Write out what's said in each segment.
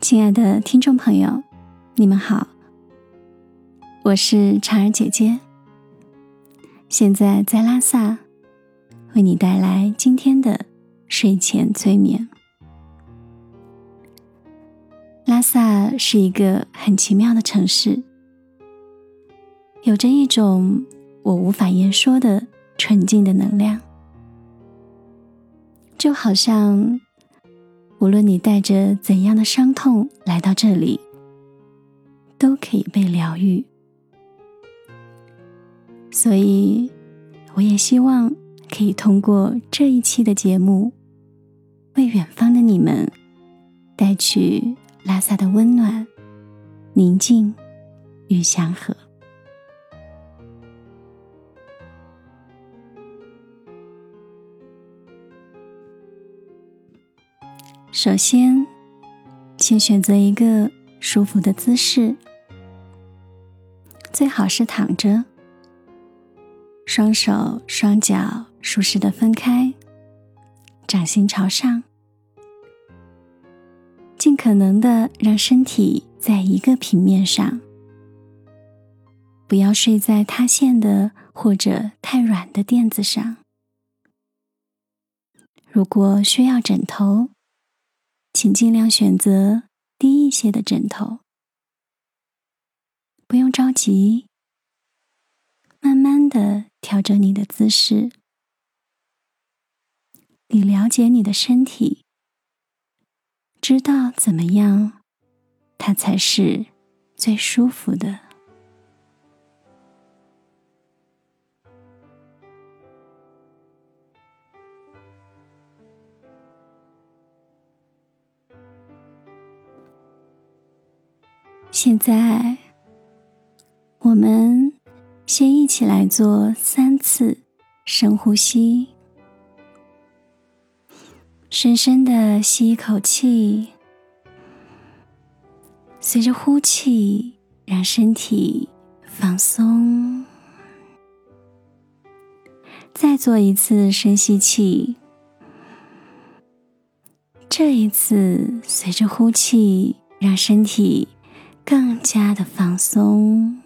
亲爱的听众朋友，你们好，我是婵儿姐姐。现在在拉萨，为你带来今天的睡前催眠。拉萨是一个很奇妙的城市，有着一种我无法言说的纯净的能量，就好像。无论你带着怎样的伤痛来到这里，都可以被疗愈。所以，我也希望可以通过这一期的节目，为远方的你们带去拉萨的温暖、宁静与祥和。首先，请选择一个舒服的姿势，最好是躺着，双手双脚舒适的分开，掌心朝上，尽可能的让身体在一个平面上，不要睡在塌陷的或者太软的垫子上。如果需要枕头。请尽量选择低一些的枕头，不用着急，慢慢的调整你的姿势。你了解你的身体，知道怎么样，它才是最舒服的。现在，我们先一起来做三次深呼吸，深深的吸一口气，随着呼气，让身体放松。再做一次深吸气，这一次随着呼气，让身体。更加的放松。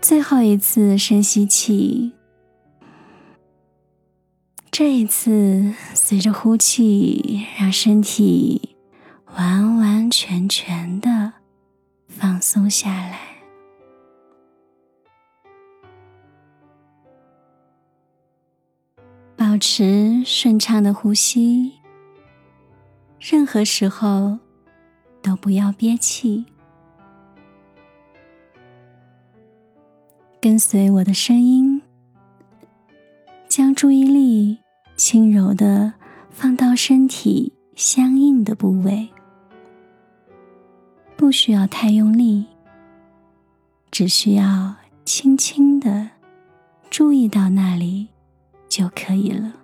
最后一次深吸气，这一次随着呼气，让身体完完全全的放松下来，保持顺畅的呼吸。任何时候。都不要憋气，跟随我的声音，将注意力轻柔的放到身体相应的部位，不需要太用力，只需要轻轻的注意到那里就可以了。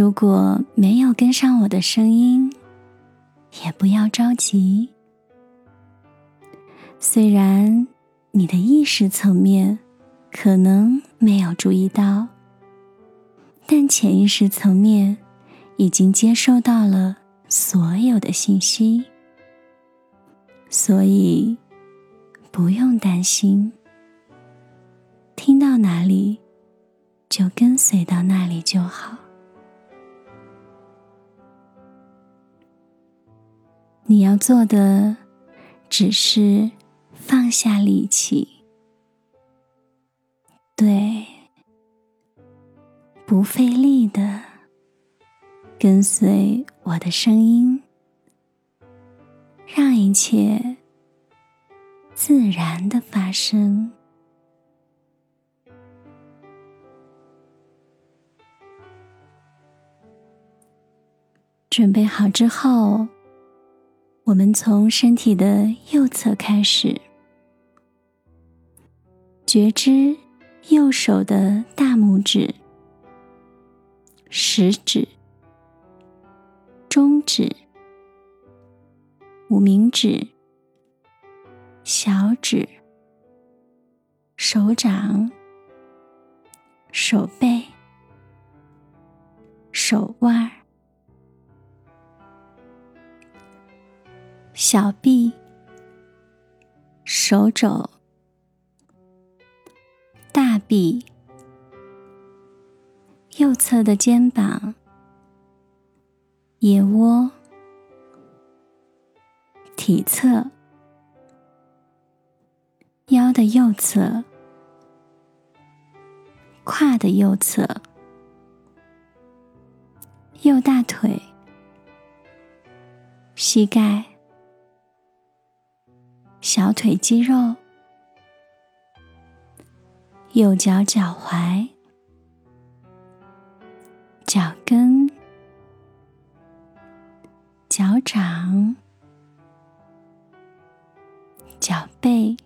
如果没有跟上我的声音，也不要着急。虽然你的意识层面可能没有注意到，但潜意识层面已经接收到了所有的信息，所以不用担心。听到哪里，就跟随到哪里就好。你要做的只是放下力气，对，不费力的跟随我的声音，让一切自然的发生。准备好之后。我们从身体的右侧开始，觉知右手的大拇指、食指、中指、无名指、小指、手掌、手背、手腕儿、小臂、手肘、大臂、右侧的肩膀、腋窝、体侧、腰的右侧。胯的右侧、右大腿、膝盖、小腿肌肉、右脚脚踝、脚跟、脚掌、脚背。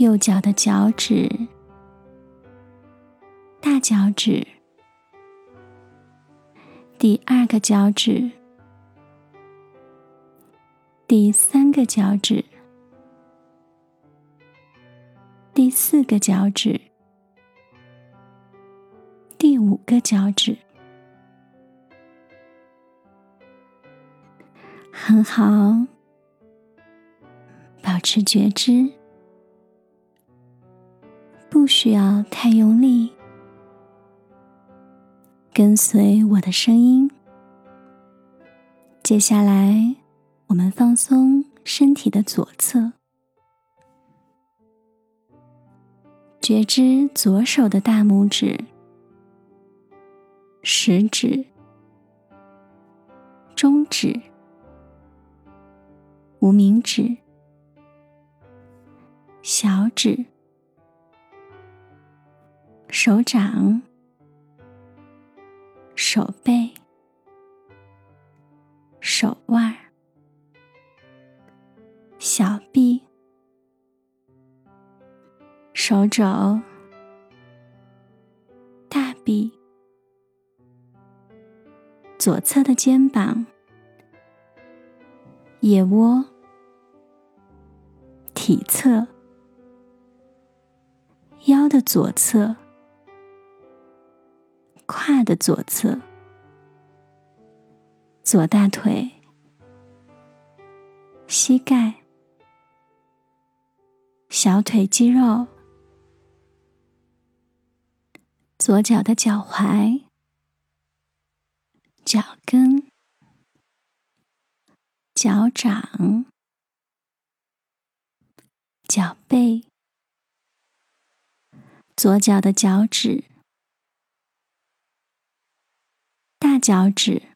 右脚的脚趾、大脚趾、第二个脚趾、第三个脚趾、第四个脚趾、第五个脚趾，很好，保持觉知。不需要太用力，跟随我的声音。接下来，我们放松身体的左侧，觉知左手的大拇指、食指、中指、无名指、小指。手掌、手背、手腕、小臂、手肘、大臂、左侧的肩膀、腋窝、体侧、腰的左侧。胯的左侧、左大腿、膝盖、小腿肌肉、左脚的脚踝、脚跟、脚掌、脚背、左脚的脚趾。大脚趾，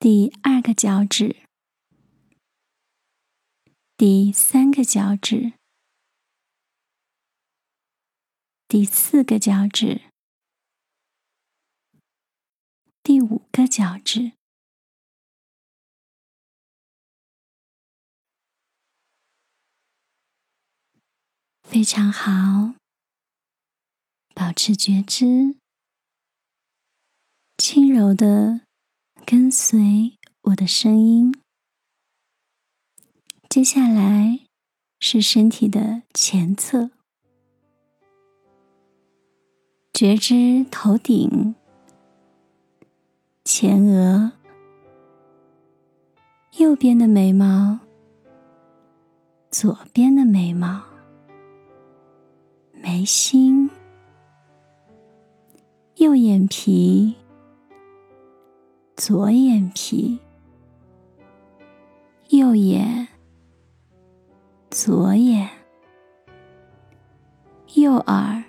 第二个脚趾，第三个脚趾，第四个脚趾，第五个脚趾，非常好，保持觉知。轻柔的跟随我的声音。接下来是身体的前侧，觉知头顶、前额、右边的眉毛、左边的眉毛、眉心、右眼皮。左眼皮，右眼，左眼，右耳，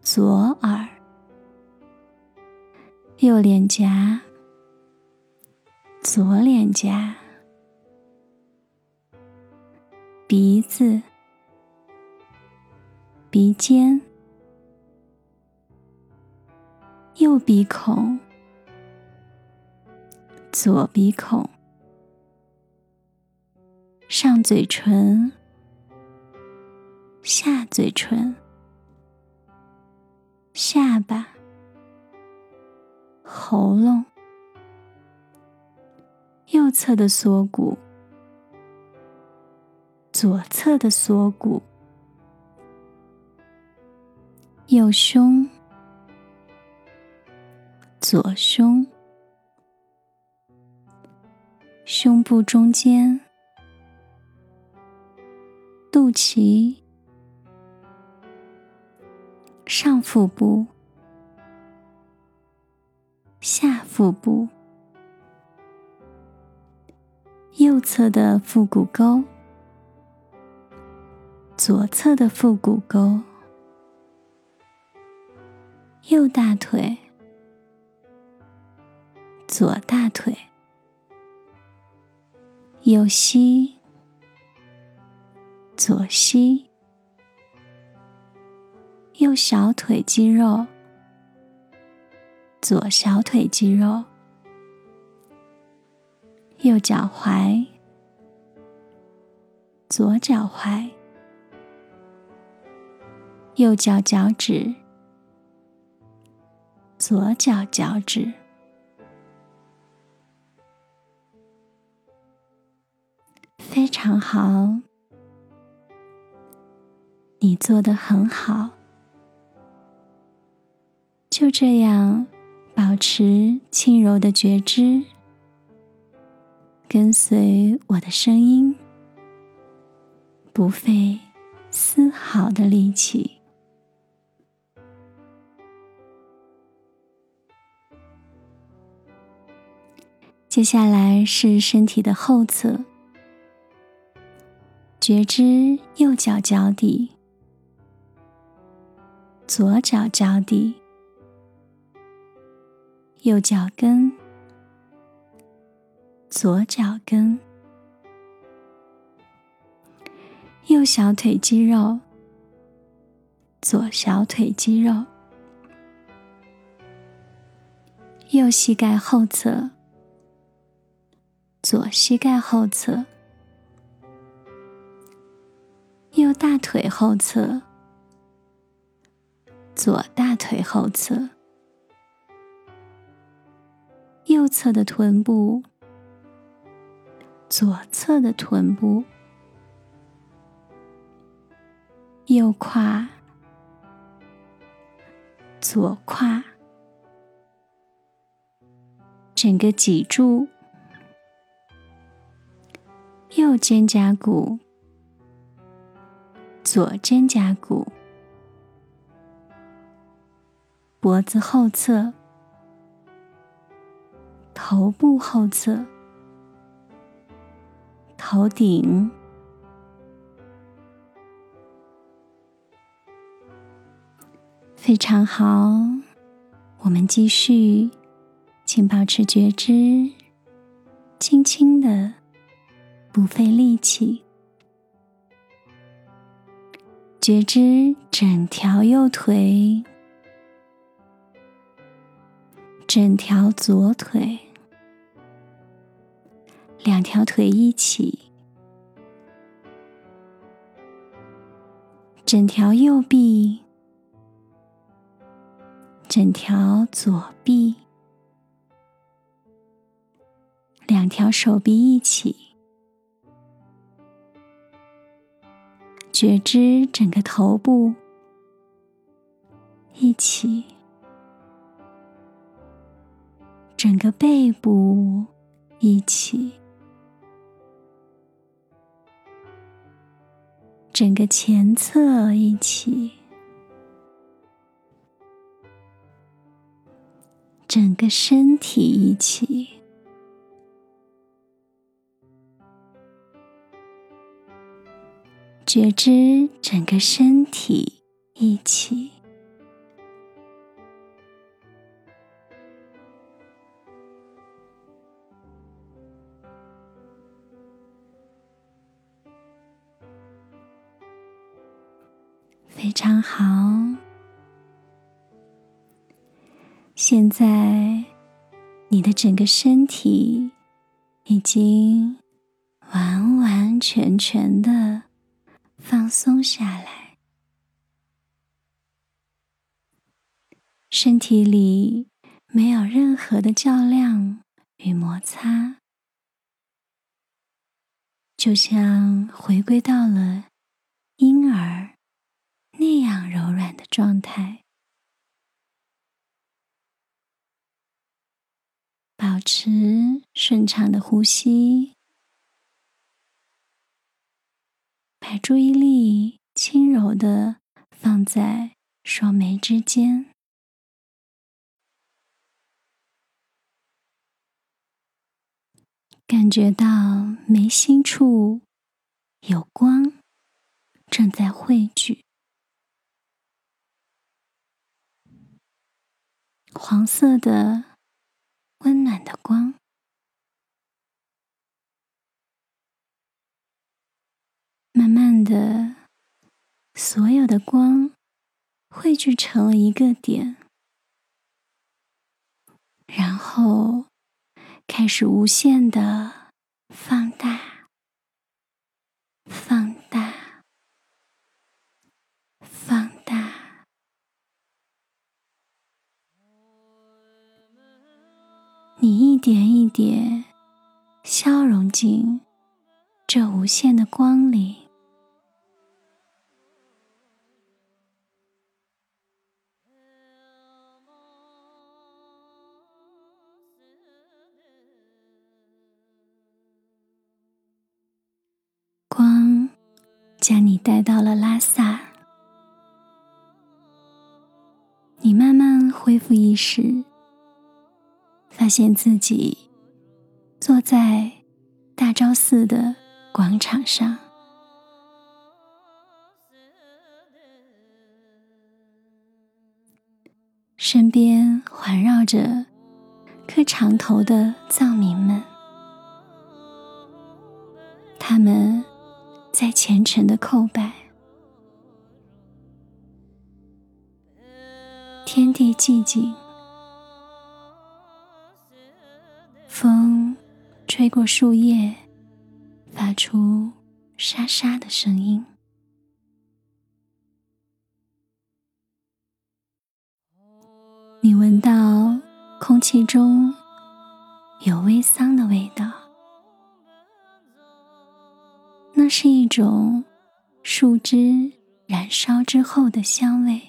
左耳，右脸颊，左脸颊，鼻子，鼻尖，右鼻孔。左鼻孔、上嘴唇、下嘴唇、下巴、喉咙、右侧的锁骨、左侧的锁骨、右胸、左胸、胸部中间、肚脐、上腹部、下腹部、右侧的腹股沟、左侧的腹股沟。右大腿，左大腿，右膝，左膝，右小腿肌肉，左小腿肌肉，右脚踝，左脚踝，右脚脚趾。左脚脚趾，非常好，你做的很好。就这样，保持轻柔的觉知，跟随我的声音，不费丝毫的力气。接下来是身体的后侧，觉知右脚脚底、左脚脚底、右脚跟、左脚跟、右小腿肌肉、左小腿肌肉、右膝盖后侧。左膝盖后侧，右大腿后侧，左大腿后侧，右侧的臀部，左侧的臀部，右胯，左胯，整个脊柱。右肩胛骨、左肩胛骨、脖子后侧、头部后侧、头顶，非常好。我们继续，请保持觉知，轻轻的。不费力气，觉知整条右腿，整条左腿，两条腿一起，整条右臂，整条左臂，两条手臂一起。觉知整个头部。一起，整个背部一起，整个前侧一起，整个身体一起。觉知整个身体一起，整个身体已经完完全全的。放松下来，身体里没有任何的较量与摩擦，就像回归到了婴儿那样柔软的状态。保持顺畅的呼吸，把注意力轻柔的放在双眉之间，感觉到眉心处有光正在汇聚，黄色的。温暖的光，慢慢的，所有的光汇聚成了一个点，然后开始无限的放大，蝶消融进这无限的光里，光将你带到了拉萨，你慢慢恢复意识。发现自己坐在大昭寺的广场上，身边环绕着磕长头的藏民们，他们在虔诚的叩拜，天地寂静。过树叶，发出沙沙的声音。你闻到空气中有微桑的味道，那是一种树枝燃烧之后的香味。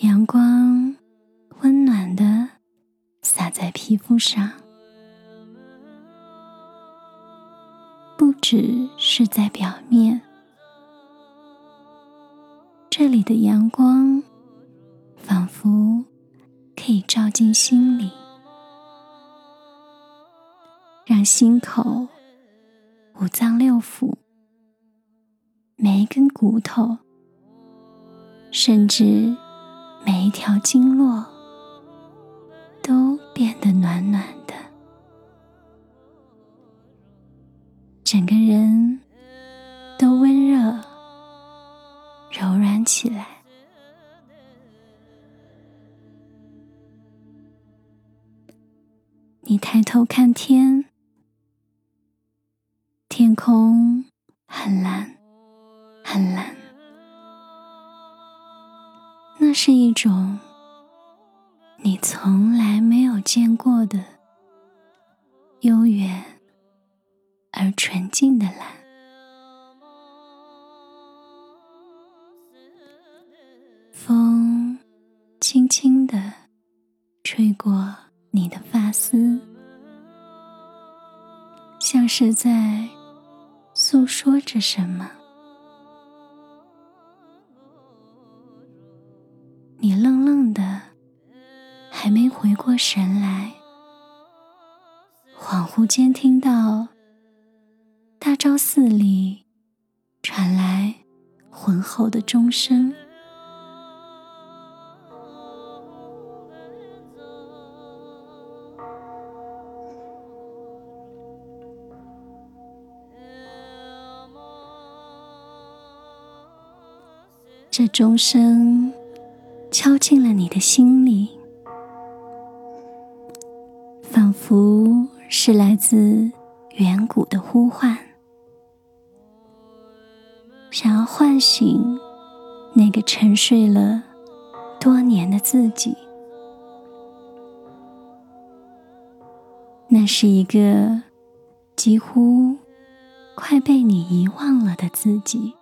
阳光在皮肤上，不只是在表面，这里的阳光仿佛可以照进心里，让心口、五脏六腑、每一根骨头，甚至。每一条经络得暖暖的，整个人都温热、柔软起来。你抬头看天，天空很蓝，很蓝。那是一种你从来没有见过的悠远而纯净的蓝。风轻轻的吹过你的发丝，像是在诉说着什么。你愣愣的，还没回过神来，恍惚间听到大昭寺里传来浑厚的钟声。这钟声。敲进了你的心里，是来自远古的呼唤，想要唤醒那个沉睡了多年的自己。那是一个几乎快被你遗忘了的自己。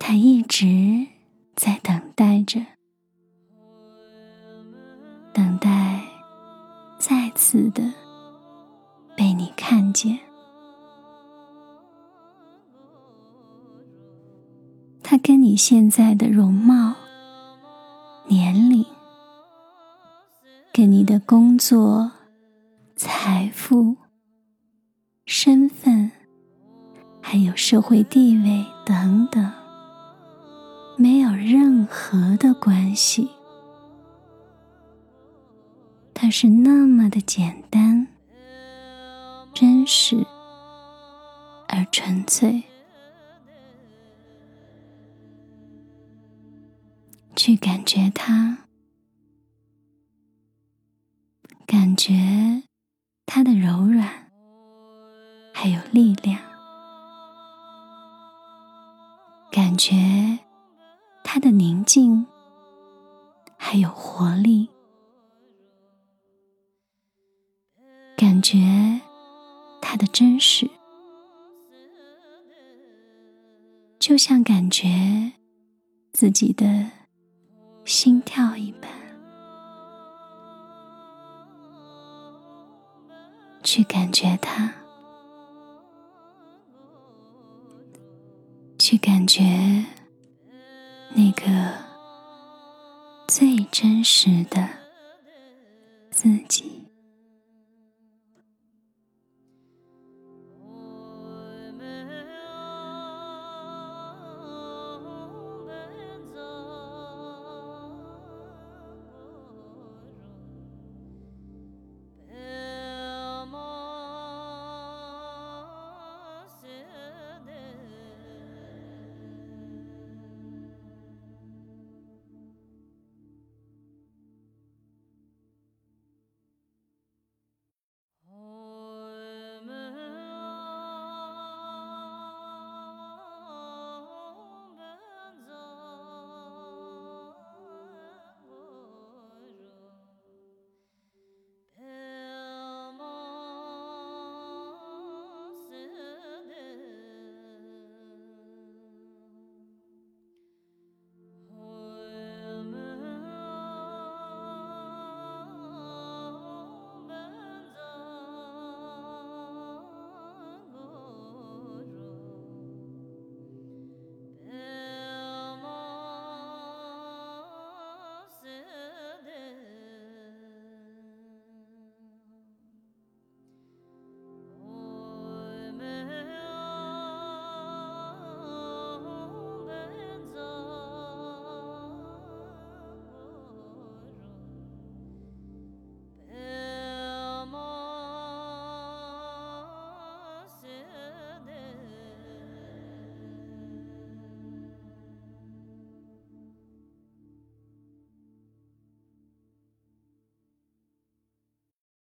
他一直在等待着，等待似的被你看见。他跟你现在的容貌、年龄，跟你的工作、财富、身份，还有社会地位等等，没有任何的关系。是那么的简单、真实而纯粹。去感觉它，感觉它的柔软，还有力量；感觉它的宁静，还有活力；感觉它的真实，就像感觉自己的。心跳一般，去感觉它，去感觉那个最真实的自己。